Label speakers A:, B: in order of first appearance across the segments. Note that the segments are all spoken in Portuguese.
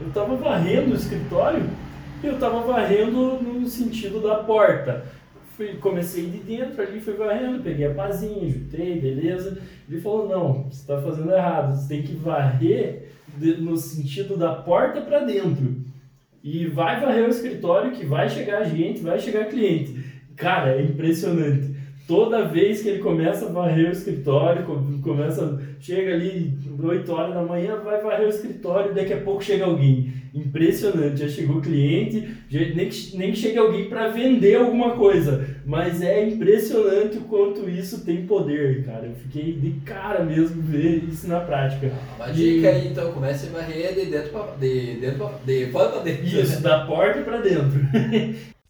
A: Eu estava varrendo o escritório e eu estava varrendo no sentido da porta. Fui, comecei de dentro ali, fui varrendo, peguei a pazinha, jutei, beleza. Ele falou, não, você está fazendo errado, você tem que varrer de, no sentido da porta para dentro. E vai varrer o escritório que vai chegar gente, vai chegar cliente. Cara, é impressionante toda vez que ele começa a varrer o escritório, começa, chega ali 8 horas da manhã, vai varrer o escritório, daqui a pouco chega alguém. Impressionante, já chegou o cliente, já, nem, que, nem que chegue alguém para vender alguma coisa, mas é impressionante o quanto isso tem poder, cara. Eu fiquei de cara mesmo ver isso na prática.
B: Uma dica aí, então, comece a varrer de dentro para de, dentro pra, de fora para dentro.
A: Isso, da porta para dentro.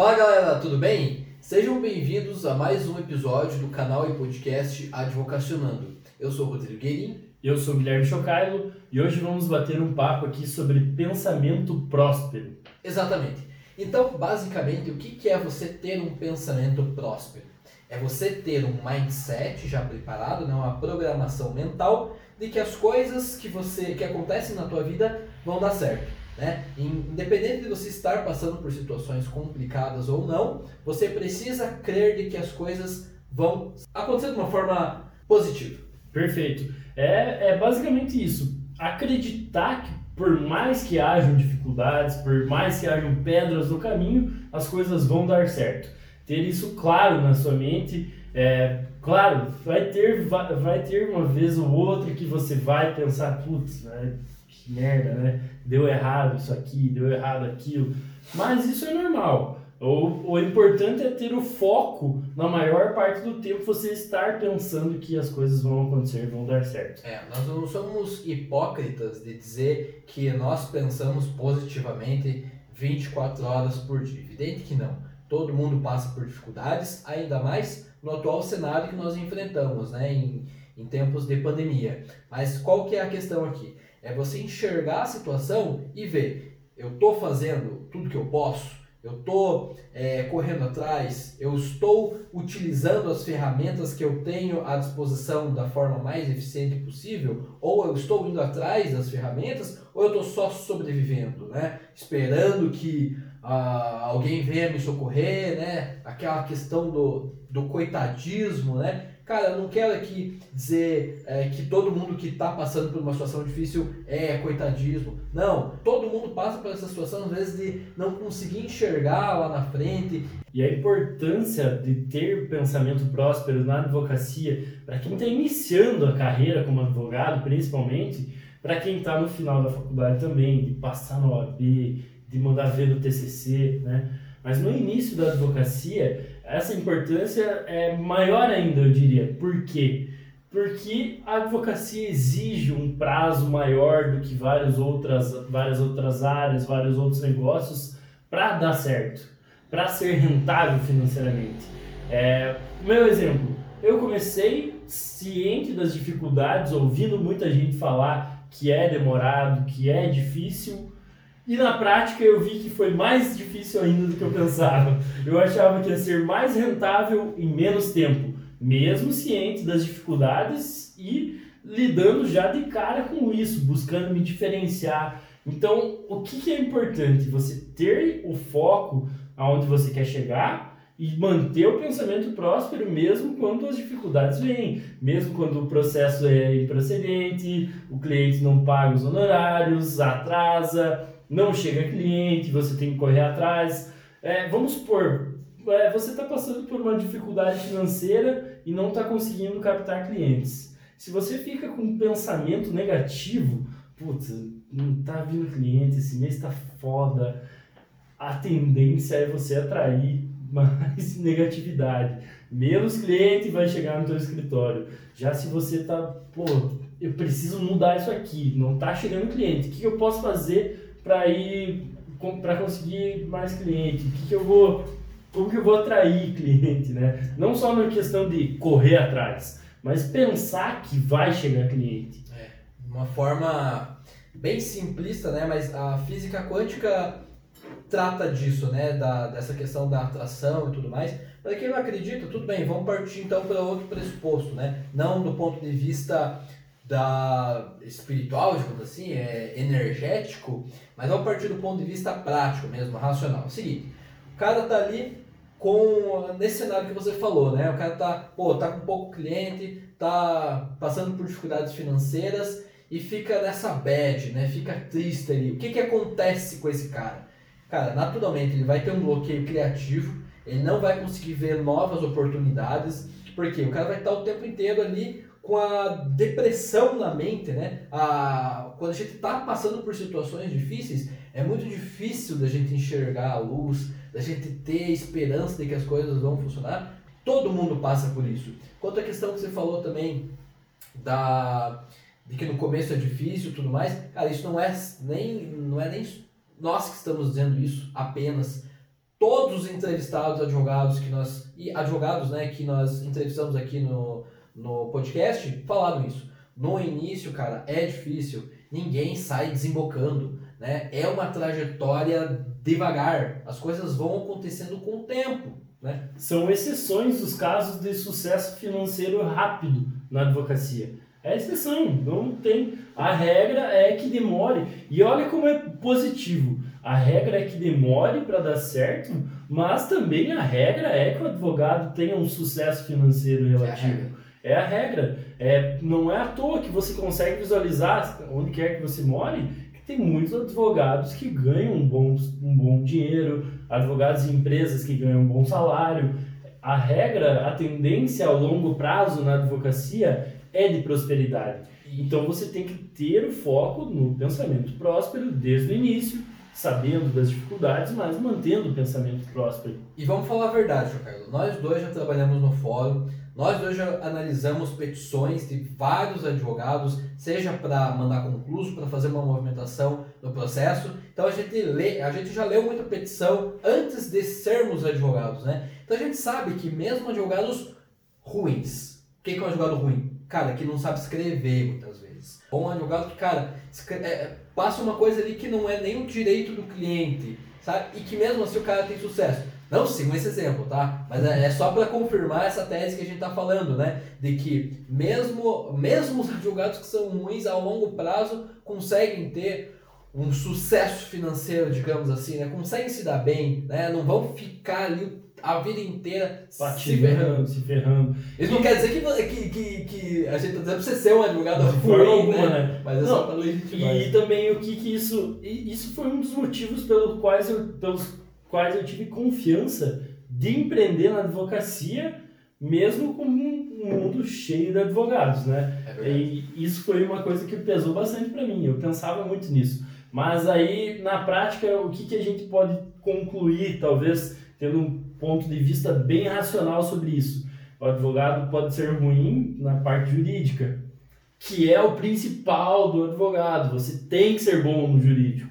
B: Fala galera, tudo bem? Sejam bem-vindos a mais um episódio do canal e podcast Advocacionando. Eu sou Rodrigo Guerin.
A: Eu sou Guilherme Chocailo e hoje vamos bater um papo aqui sobre pensamento próspero.
B: Exatamente. Então, basicamente, o que é você ter um pensamento próspero? É você ter um mindset já preparado, né, uma programação mental de que as coisas que você que acontecem na tua vida vão dar certo. Né? Independente de você estar passando por situações complicadas ou não, você precisa crer de que as coisas vão acontecer de uma forma positiva.
A: Perfeito. É, é basicamente isso. Acreditar que por mais que hajam dificuldades, por mais que hajam pedras no caminho, as coisas vão dar certo. Ter isso claro na sua mente. É, claro, vai ter, vai, vai ter uma vez ou outra que você vai pensar, putz, né? que merda, né? Deu errado isso aqui, deu errado aquilo. Mas isso é normal. O, o importante é ter o foco na maior parte do tempo você estar pensando que as coisas vão acontecer, vão dar certo.
B: É, nós não somos hipócritas de dizer que nós pensamos positivamente 24 horas por dia. Evidente que não. Todo mundo passa por dificuldades, ainda mais no atual cenário que nós enfrentamos, né, em, em tempos de pandemia. Mas qual que é a questão aqui? É você enxergar a situação e ver, eu estou fazendo tudo que eu posso, eu estou é, correndo atrás, eu estou utilizando as ferramentas que eu tenho à disposição da forma mais eficiente possível, ou eu estou indo atrás das ferramentas, ou eu estou só sobrevivendo, né? esperando que ah, alguém venha me socorrer, né? aquela questão do, do coitadismo, né? Cara, eu não quero aqui dizer é, que todo mundo que está passando por uma situação difícil é coitadismo. Não, todo mundo passa por essa situação, às vezes, de não conseguir enxergar lá na frente.
A: E a importância de ter pensamento próspero na advocacia, para quem está iniciando a carreira como advogado, principalmente, para quem está no final da faculdade também, de passar no OAB, de mandar ver no TCC, né? Mas no início da advocacia, essa importância é maior ainda, eu diria. Por quê? Porque a advocacia exige um prazo maior do que várias outras, várias outras áreas, vários outros negócios para dar certo, para ser rentável financeiramente. É, meu exemplo, eu comecei ciente das dificuldades, ouvindo muita gente falar que é demorado, que é difícil, e na prática eu vi que foi mais difícil ainda do que eu pensava. Eu achava que ia ser mais rentável em menos tempo, mesmo ciente das dificuldades e lidando já de cara com isso, buscando me diferenciar. Então, o que, que é importante? Você ter o foco aonde você quer chegar e manter o pensamento próspero mesmo quando as dificuldades vêm, mesmo quando o processo é improcedente, o cliente não paga os honorários, atrasa, não chega cliente, você tem que correr atrás. É, vamos supor, é, você está passando por uma dificuldade financeira e não está conseguindo captar clientes. Se você fica com um pensamento negativo, putz, não está vindo cliente, esse mês está foda, a tendência é você atrair mais negatividade. Menos cliente vai chegar no teu escritório. Já se você está, pô, eu preciso mudar isso aqui, não está chegando cliente, o que eu posso fazer para ir para conseguir mais cliente? O que, que eu vou, como que eu vou atrair cliente, né? Não só na questão de correr atrás, mas pensar que vai chegar cliente.
B: É, uma forma bem simplista, né? Mas a física quântica trata disso, né? Da, dessa questão da atração e tudo mais. Para quem não acredita, tudo bem, vamos partir então para outro pressuposto, né? Não do ponto de vista da espiritual, digamos assim, é energético, mas vamos partir do ponto de vista prático mesmo, racional. É o seguinte, o cara tá ali com nesse cenário que você falou, né? O cara tá, pô, tá com pouco cliente, tá passando por dificuldades financeiras e fica nessa bad, né? Fica triste ali. O que que acontece com esse cara? Cara, naturalmente ele vai ter um bloqueio criativo, ele não vai conseguir ver novas oportunidades, porque o cara vai estar o tempo inteiro ali com a depressão na mente, né? A, quando a gente está passando por situações difíceis, é muito difícil da gente enxergar a luz, da gente ter esperança de que as coisas vão funcionar. Todo mundo passa por isso. Quanto à questão que você falou também da de que no começo é difícil, tudo mais, cara, isso não é nem não é nem nós que estamos dizendo isso apenas. Todos os entrevistados advogados que nós e advogados, né, que nós entrevistamos aqui no no podcast falaram isso. No início, cara, é difícil. Ninguém sai desembocando, né? É uma trajetória devagar. As coisas vão acontecendo com o tempo, né?
A: São exceções dos casos de sucesso financeiro rápido na advocacia. É exceção, não tem. A regra é que demore. E olha como é positivo. A regra é que demore para dar certo, mas também a regra é que o advogado tenha um sucesso financeiro relativo. É a regra. É, não é à toa que você consegue visualizar, onde quer que você more, que tem muitos advogados que ganham um bom, um bom dinheiro, advogados e empresas que ganham um bom salário. A regra, a tendência ao longo prazo na advocacia é de prosperidade. Então você tem que ter o foco no pensamento próspero desde o início, sabendo das dificuldades, mas mantendo o pensamento próspero.
B: E vamos falar a verdade, João Carlos. Nós dois já trabalhamos no fórum, nós hoje analisamos petições de vários advogados, seja para mandar concluso, para fazer uma movimentação no processo. Então a gente lê, a gente já leu muita petição antes de sermos advogados, né? Então a gente sabe que mesmo advogados ruins, o que é um advogado ruim? Cara, que não sabe escrever muitas vezes. Ou um advogado que, cara, é, passa uma coisa ali que não é nem o direito do cliente, sabe? E que mesmo assim o cara tem sucesso. Não sigam esse exemplo, tá? Mas é, é só para confirmar essa tese que a gente está falando, né? De que mesmo, mesmo os advogados que são ruins a longo prazo conseguem ter um sucesso financeiro, digamos assim, né? Conseguem se dar bem, né? Não vão ficar ali a vida inteira
A: se ferrando. Se ferrando.
B: Isso não quer dizer que, que, que, que a gente está dizendo pra você ser um advogado ruim, né? né? Mas é não, só para legitimar.
A: E, e também o que, que isso... Isso foi um dos motivos pelos quais eu, pelos quais eu tive confiança de empreender na advocacia, mesmo com um mundo cheio de advogados, né? É e isso foi uma coisa que pesou bastante para mim. Eu pensava muito nisso. Mas aí, na prática, o que, que a gente pode concluir, talvez tendo um ponto de vista bem racional sobre isso? O advogado pode ser ruim na parte jurídica, que é o principal do advogado. Você tem que ser bom no jurídico.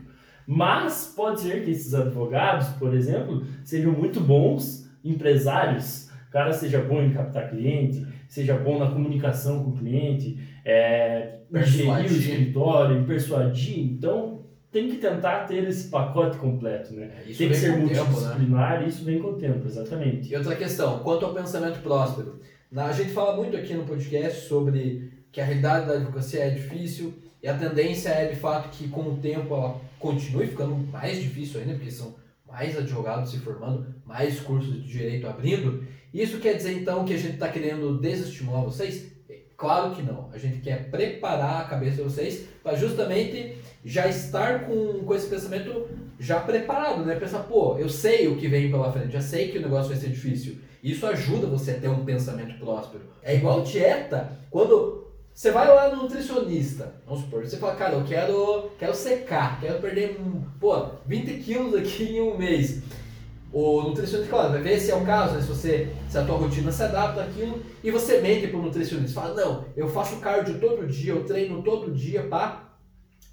A: Mas pode ser que esses advogados, por exemplo, sejam muito bons empresários. O cara seja bom em captar cliente, seja bom na comunicação com o cliente, é, gerir o escritório, persuadir. Então, tem que tentar ter esse pacote completo, né? É, tem que ser multidisciplinar, tempo, né? isso vem com o tempo, exatamente.
B: E outra questão, quanto ao pensamento próspero. A gente fala muito aqui no podcast sobre que a realidade da advocacia é difícil, e a tendência é de fato que com o tempo ela continue ficando mais difícil ainda, porque são mais advogados se formando, mais cursos de direito abrindo. Isso quer dizer então que a gente está querendo desestimular vocês? Claro que não. A gente quer preparar a cabeça de vocês para justamente já estar com, com esse pensamento já preparado, né? Pensar, pô, eu sei o que vem pela frente, já sei que o negócio vai ser difícil. Isso ajuda você a ter um pensamento próspero. É igual dieta. Quando você vai lá no nutricionista, vamos supor, você fala, cara, eu quero, quero secar, quero perder, pô, 20 quilos aqui em um mês. O nutricionista, claro, vai ver se é o caso, né? se, você, se a tua rotina se adapta àquilo, e você mente para o nutricionista. Fala, não, eu faço cardio todo dia, eu treino todo dia, pá.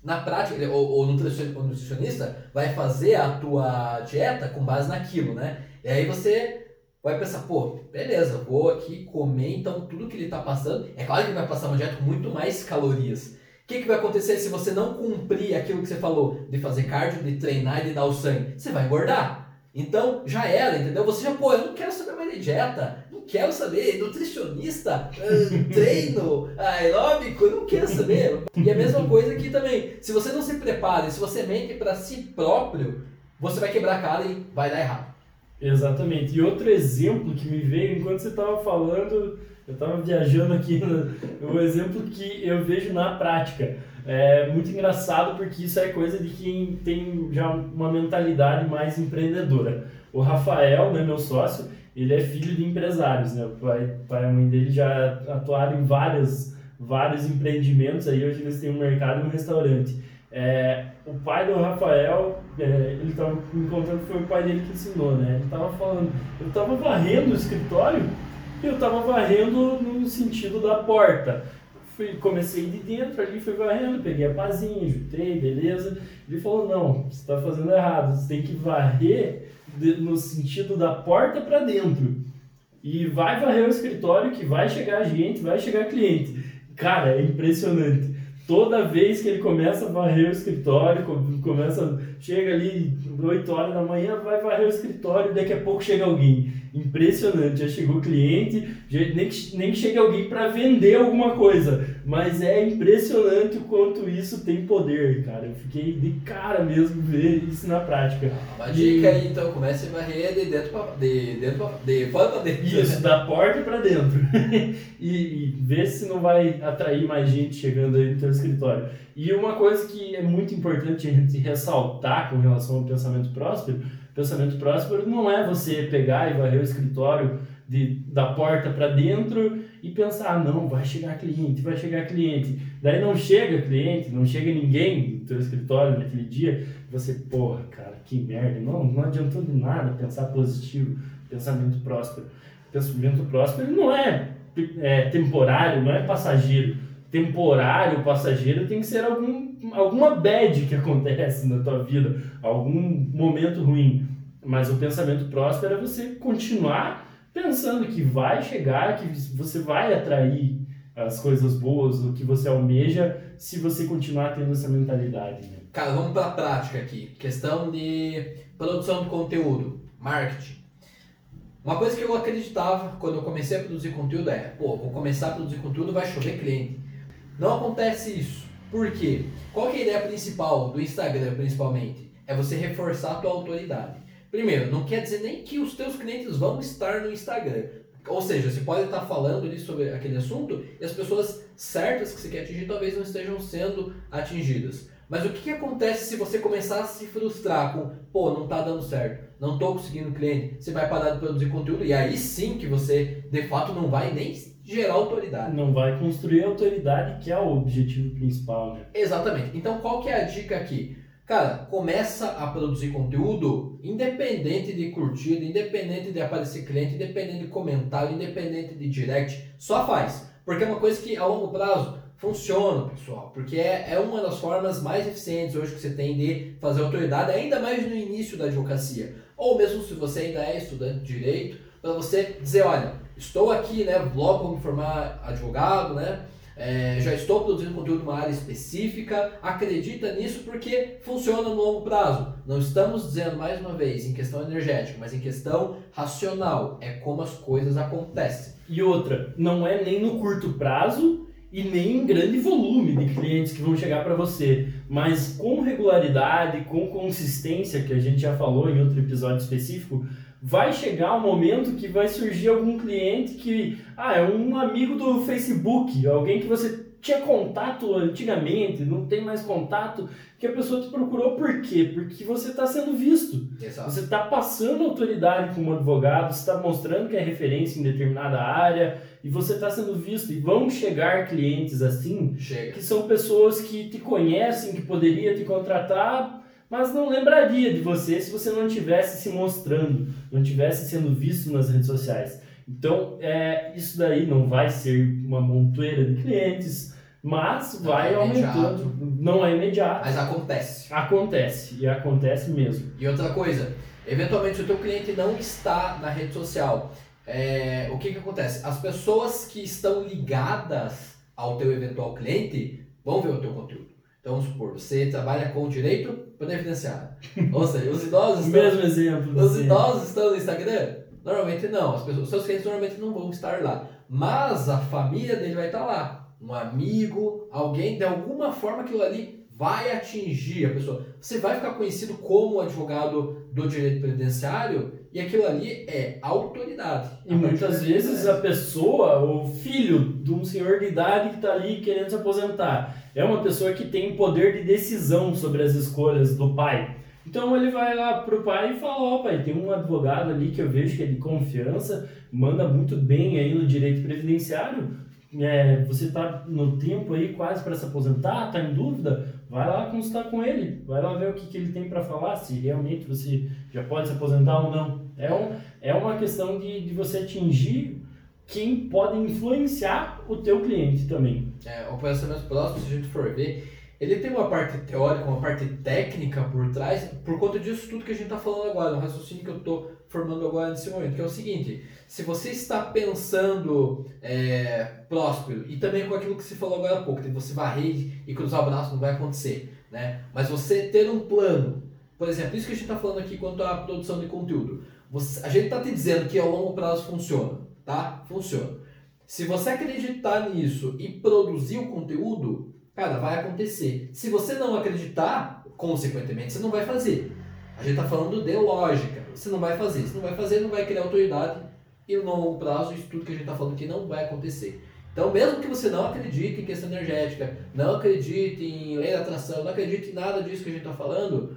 B: Na prática, o, o nutrici- o nutricionista vai fazer a tua dieta com base naquilo, né? E aí você vai pensar, pô, beleza, vou aqui comer então tudo que ele tá passando. É claro que ele vai passar uma dieta com muito mais calorias. O que, que vai acontecer se você não cumprir aquilo que você falou, de fazer cardio, de treinar e de dar o sangue? Você vai engordar. Então, já era, entendeu? Você já, pô, eu não quero saber mais de dieta, não quero saber, nutricionista, treino, aeróbico, eu não quero saber. E a mesma coisa aqui também. Se você não se prepara, se você mente para si próprio, você vai quebrar a cara e vai dar errado.
A: Exatamente. E outro exemplo que me veio enquanto você estava falando, eu estava viajando aqui, o exemplo que eu vejo na prática. É muito engraçado porque isso é coisa de quem tem já uma mentalidade mais empreendedora. O Rafael, né, meu sócio, ele é filho de empresários, né? O pai, pai e a mãe dele já atuaram em vários, vários empreendimentos aí, hoje eles têm um mercado e um restaurante. É, o pai do Rafael, é, ele estava me contando que foi o pai dele que ensinou, né? Ele estava falando, eu estava varrendo o escritório e eu estava varrendo no sentido da porta. Fui, comecei de dentro ali, fui varrendo, peguei a pazinha, juntei, beleza. Ele falou, não, você está fazendo errado, você tem que varrer de- no sentido da porta para dentro. E vai varrer o escritório que vai chegar gente, vai chegar cliente. Cara, é impressionante. Toda vez que ele começa a varrer o escritório, co- começa, chega ali 8 horas da manhã, vai varrer o escritório, daqui a pouco chega alguém. Impressionante, já chegou cliente, nem que, nem alguém para vender alguma coisa. Mas é impressionante o quanto isso tem poder, cara. Eu fiquei de cara mesmo ver isso na prática.
B: Uma
A: E-
B: dica aí, então, comece a varrer de dentro pra, de, dentro pra, de fora pra dentro.
A: Isso, da porta para dentro. e, e ver se não vai atrair mais gente chegando aí no teu escritório. E uma coisa que é muito importante a gente ressaltar com relação ao pensamento próspero, pensamento próspero não é você pegar e varrer o escritório de, da porta para dentro e pensar, ah, não, vai chegar cliente, vai chegar cliente. Daí não chega cliente, não chega ninguém no teu escritório naquele dia, você, porra, cara, que merda, não, não adiantou de nada pensar positivo, pensamento próspero. Pensamento próspero não é, é temporário, não é passageiro. Temporário, passageiro tem que ser algum, alguma bad que acontece na tua vida, algum momento ruim. Mas o pensamento próspero é você continuar pensando que vai chegar, que você vai atrair as coisas boas, o que você almeja, se você continuar tendo essa mentalidade. Né?
B: Cara, vamos pra prática aqui. Questão de produção de conteúdo, marketing. Uma coisa que eu acreditava quando eu comecei a produzir conteúdo é, pô, vou começar a produzir conteúdo, vai chover cliente. Não acontece isso. Por quê? Qual é a ideia principal do Instagram, principalmente? É você reforçar a tua autoridade. Primeiro, não quer dizer nem que os teus clientes vão estar no Instagram. Ou seja, você pode estar falando ali sobre aquele assunto e as pessoas certas que você quer atingir talvez não estejam sendo atingidas. Mas o que, que acontece se você começar a se frustrar com, pô, não tá dando certo, não tô conseguindo cliente, você vai parar de produzir conteúdo e aí sim que você de fato não vai nem gerar autoridade.
A: Não vai construir a autoridade, que é o objetivo principal, né?
B: Exatamente. Então qual que é a dica aqui? Cara, começa a produzir conteúdo independente de curtida, independente de aparecer cliente, independente de comentário, independente de direct, só faz. Porque é uma coisa que a longo prazo funciona, pessoal. Porque é, é uma das formas mais eficientes hoje que você tem de fazer autoridade, ainda mais no início da advocacia. Ou mesmo se você ainda é estudante de direito, para você dizer, olha, estou aqui, né, logo para me formar advogado, né, é, já estou produzindo conteúdo numa área específica, acredita nisso porque funciona no longo prazo. Não estamos dizendo, mais uma vez, em questão energética, mas em questão racional. É como as coisas acontecem.
A: E outra, não é nem no curto prazo e nem em grande volume de clientes que vão chegar para você, mas com regularidade, com consistência, que a gente já falou em outro episódio específico, vai chegar um momento que vai surgir algum cliente que, ah, é um amigo do Facebook, alguém que você tinha contato antigamente, não tem mais contato, que a pessoa te procurou por quê? Porque você está sendo visto.
B: Exato.
A: Você está passando autoridade como advogado, você está mostrando que é referência em determinada área e você está sendo visto. E vão chegar clientes assim,
B: Chega.
A: que são pessoas que te conhecem, que poderia te contratar, mas não lembraria de você se você não tivesse se mostrando, não tivesse sendo visto nas redes sociais. Então, é, isso daí não vai ser uma montoeira de clientes, Mas
B: Não
A: vai
B: é
A: aumentando. Não é imediato.
B: Mas acontece.
A: Acontece, e acontece mesmo.
B: E outra coisa, eventualmente se o teu cliente não está na rede social, é, o que que acontece? As pessoas que estão ligadas ao teu eventual cliente vão ver o teu conteúdo. Então, vamos supor, você trabalha com direito previdenciário. Ou seja, os idosos estão,
A: Mesmo exemplo.
B: os idosos estão no Instagram? Normalmente não. As pessoas, seus clientes normalmente não vão estar lá. Mas a família dele vai estar lá. Um amigo, alguém, de alguma forma aquilo ali vai atingir a pessoa. Você vai ficar conhecido como advogado do direito previdenciário e aquilo ali é autoridade.
A: E muitas vezes a pessoa, o filho de um senhor de idade que está ali querendo se aposentar, é uma pessoa que tem poder de decisão sobre as escolhas do pai. Então ele vai lá pro pai e fala, ó pai, tem um advogado ali que eu vejo que é de confiança, manda muito bem aí no direito previdenciário, é, você está no tempo aí quase para se aposentar, está em dúvida, vai lá consultar com ele, vai lá ver o que, que ele tem para falar, se realmente você já pode se aposentar ou não. É, um, é uma questão de, de você atingir quem pode influenciar o teu cliente também.
B: É, o pensamento próximo, se a gente for ver, ele tem uma parte teórica, uma parte técnica por trás, por conta disso tudo que a gente está falando agora, no raciocínio que eu estou formando agora nesse momento, que é o seguinte, se você está pensando é, próspero, e também com aquilo que você falou agora há pouco, de você varrer e cruzar o braço não vai acontecer, né? mas você ter um plano, por exemplo, isso que a gente está falando aqui quanto à produção de conteúdo, você, a gente está te dizendo que ao longo prazo funciona, tá? Funciona. Se você acreditar nisso e produzir o conteúdo, cara, vai acontecer. Se você não acreditar, consequentemente, você não vai fazer. A gente está falando de lógica. Você não vai fazer. Se não vai fazer, não vai criar autoridade. E no longo prazo, isso tudo que a gente está falando aqui não vai acontecer. Então, mesmo que você não acredite em questão energética, não acredite em lei da atração, não acredite em nada disso que a gente está falando,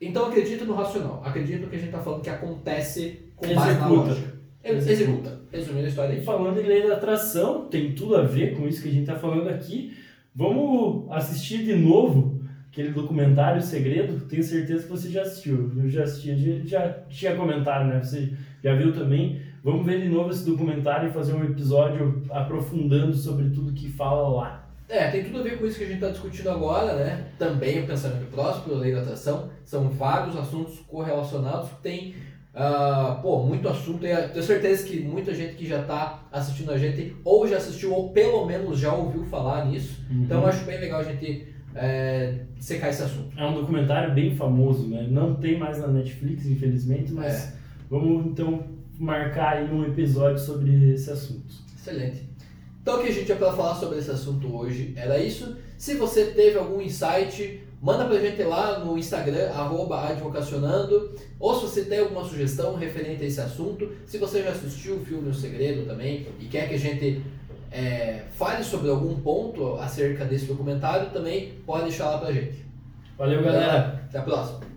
B: então acredita no racional. Acredita no que a gente está falando que acontece com base na lógica. Executa. Executa. Resumindo a história
A: E falando em lei da atração, tem tudo a ver com isso que a gente está falando aqui. Vamos assistir de novo aquele documentário Segredo. Tenho certeza que você já assistiu. Eu já assisti, já, tinha comentado, né? Você já viu também. Vamos ver de novo esse documentário e fazer um episódio aprofundando sobre tudo que fala lá.
B: É, tem tudo a ver com isso que a gente está discutindo agora, né? Também o pensamento próximo, a lei da atração. São vários assuntos correlacionados que tem, ah, pô, muito assunto. E tenho certeza que muita gente que já está assistindo a gente ou já assistiu ou pelo menos já ouviu falar nisso. Então eu acho bem legal a gente é, secar esse assunto.
A: É um documentário bem famoso, né? Não tem mais na Netflix, infelizmente, mas vamos então marcar aí um episódio sobre esse assunto.
B: Excelente. Então o que a gente tinha para falar sobre esse assunto hoje era isso. Se você teve algum insight, manda pra gente lá no Instagram, arroba advocacionando, ou se você tem alguma sugestão referente a esse assunto, se você já assistiu o filme O Segredo também e quer que a gente é, fale sobre algum ponto acerca desse documentário, também pode deixar lá pra gente.
A: Valeu, galera!
B: Até a próxima.